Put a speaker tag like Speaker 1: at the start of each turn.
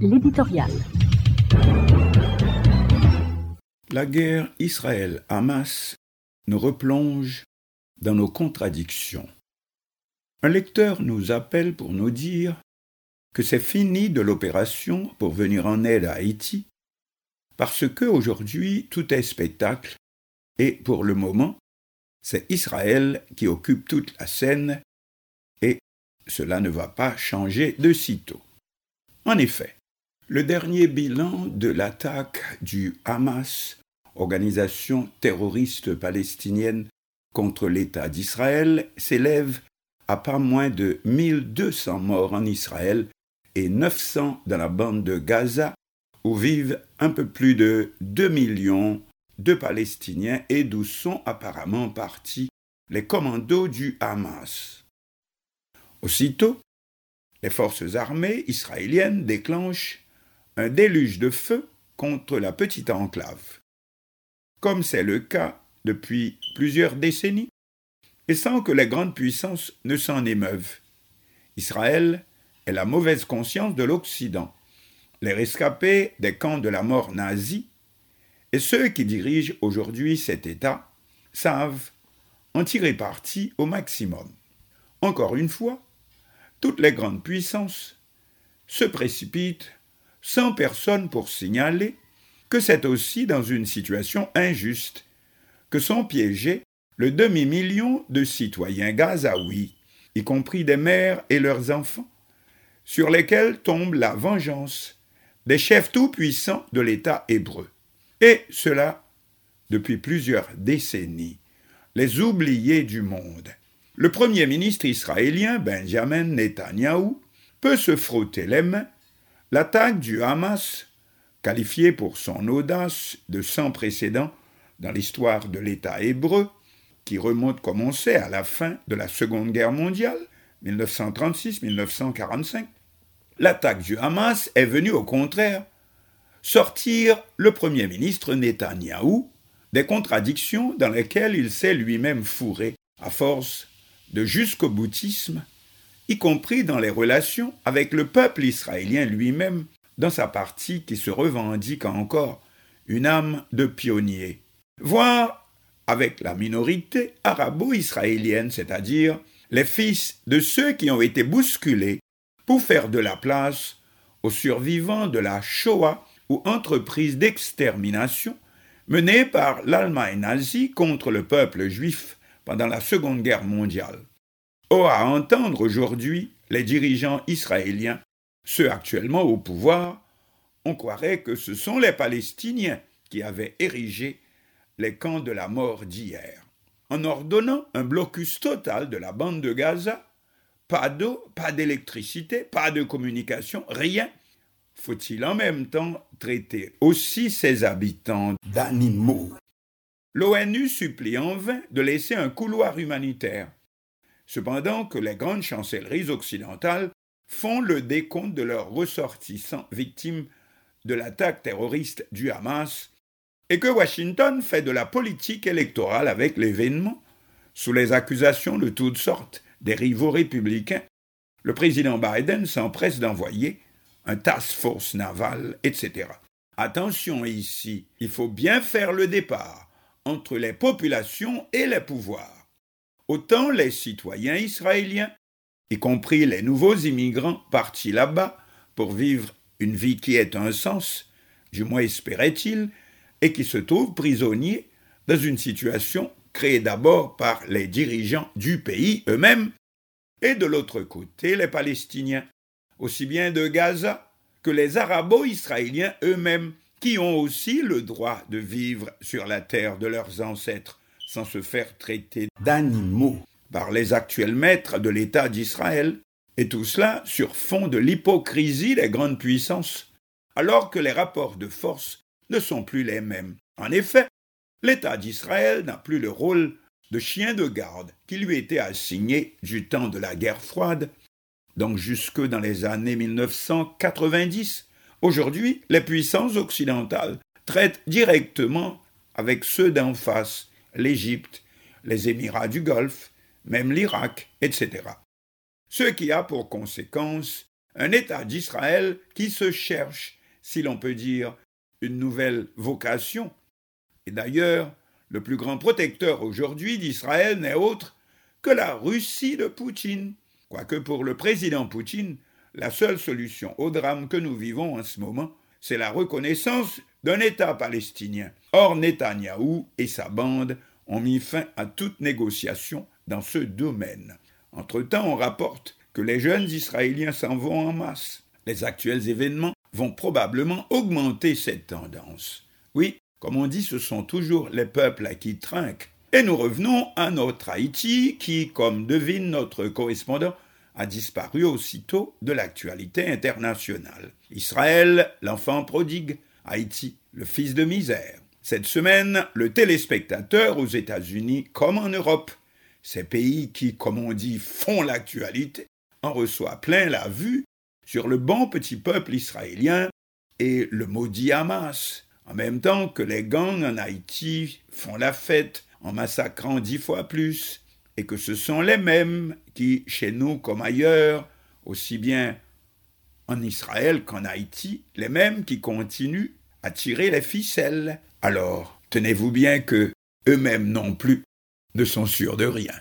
Speaker 1: l'éditorial.
Speaker 2: La guerre Israël-Hamas nous replonge dans nos contradictions. Un lecteur nous appelle pour nous dire que c'est fini de l'opération pour venir en aide à Haïti, parce que aujourd'hui tout est spectacle et pour le moment, c'est Israël qui occupe toute la scène et cela ne va pas changer de sitôt. En effet, le dernier bilan de l'attaque du Hamas, organisation terroriste palestinienne contre l'État d'Israël, s'élève à pas moins de 1200 morts en Israël et 900 dans la bande de Gaza, où vivent un peu plus de 2 millions de Palestiniens et d'où sont apparemment partis les commandos du Hamas. Aussitôt, les forces armées israéliennes déclenchent un déluge de feu contre la petite enclave, comme c'est le cas depuis plusieurs décennies, et sans que les grandes puissances ne s'en émeuvent. Israël est la mauvaise conscience de l'Occident. Les rescapés des camps de la mort nazie et ceux qui dirigent aujourd'hui cet État savent en tirer parti au maximum. Encore une fois, toutes les grandes puissances se précipitent sans personne pour signaler que c'est aussi dans une situation injuste que sont piégés le demi-million de citoyens gazaouis, y compris des mères et leurs enfants, sur lesquels tombe la vengeance des chefs tout-puissants de l'État hébreu. Et cela depuis plusieurs décennies, les oubliés du monde. Le Premier ministre israélien Benjamin Netanyahou peut se frotter les mains. L'attaque du Hamas, qualifiée pour son audace de sans précédent dans l'histoire de l'État hébreu, qui remonte comme on sait à la fin de la Seconde Guerre mondiale, 1936-1945, l'attaque du Hamas est venue au contraire sortir le Premier ministre Netanyahou des contradictions dans lesquelles il s'est lui-même fourré à force de jusqu'au boutisme, y compris dans les relations avec le peuple israélien lui-même, dans sa partie qui se revendique encore une âme de pionnier, voire avec la minorité arabo-israélienne, c'est-à-dire les fils de ceux qui ont été bousculés pour faire de la place aux survivants de la Shoah ou entreprise d'extermination menée par l'Allemagne nazie contre le peuple juif pendant la Seconde Guerre mondiale. Or, à entendre aujourd'hui les dirigeants israéliens, ceux actuellement au pouvoir, on croirait que ce sont les Palestiniens qui avaient érigé les camps de la mort d'hier. En ordonnant un blocus total de la bande de Gaza, pas d'eau, pas d'électricité, pas de communication, rien, faut-il en même temps traiter aussi ses habitants d'animaux? L'ONU supplie en vain de laisser un couloir humanitaire, cependant que les grandes chancelleries occidentales font le décompte de leurs ressortissants victimes de l'attaque terroriste du Hamas et que Washington fait de la politique électorale avec l'événement, sous les accusations de toutes sortes des rivaux républicains, le président Biden s'empresse d'envoyer un task force naval, etc. Attention ici, il faut bien faire le départ entre les populations et les pouvoirs. Autant les citoyens israéliens, y compris les nouveaux immigrants partis là-bas pour vivre une vie qui ait un sens, du moins espérait-il, et qui se trouvent prisonniers dans une situation créée d'abord par les dirigeants du pays eux-mêmes, et de l'autre côté les Palestiniens, aussi bien de Gaza que les arabo-israéliens eux-mêmes, qui ont aussi le droit de vivre sur la terre de leurs ancêtres sans se faire traiter d'animaux par les actuels maîtres de l'État d'Israël, et tout cela sur fond de l'hypocrisie des grandes puissances, alors que les rapports de force ne sont plus les mêmes. En effet, l'État d'Israël n'a plus le rôle de chien de garde qui lui était assigné du temps de la guerre froide donc jusque dans les années 1990. Aujourd'hui, les puissances occidentales traitent directement avec ceux d'en face, l'Égypte, les Émirats du Golfe, même l'Irak, etc. Ce qui a pour conséquence un État d'Israël qui se cherche, si l'on peut dire, une nouvelle vocation. Et d'ailleurs, le plus grand protecteur aujourd'hui d'Israël n'est autre que la Russie de Poutine. Quoique pour le président Poutine, la seule solution au drame que nous vivons en ce moment, c'est la reconnaissance d'un État palestinien. Or, Netanyahou et sa bande ont mis fin à toute négociation dans ce domaine. Entre-temps, on rapporte que les jeunes Israéliens s'en vont en masse. Les actuels événements vont probablement augmenter cette tendance. Oui, comme on dit, ce sont toujours les peuples à qui trinquent. Et nous revenons à notre Haïti qui, comme devine notre correspondant, a disparu aussitôt de l'actualité internationale. Israël, l'enfant prodigue, Haïti, le fils de misère. Cette semaine, le téléspectateur aux États-Unis comme en Europe, ces pays qui, comme on dit, font l'actualité, en reçoit plein la vue sur le bon petit peuple israélien et le maudit Hamas, en même temps que les gangs en Haïti font la fête en massacrant dix fois plus, et que ce sont les mêmes qui, chez nous comme ailleurs, aussi bien en Israël qu'en Haïti, les mêmes qui continuent à tirer les ficelles. Alors, tenez-vous bien que eux-mêmes non plus ne sont sûrs de rien.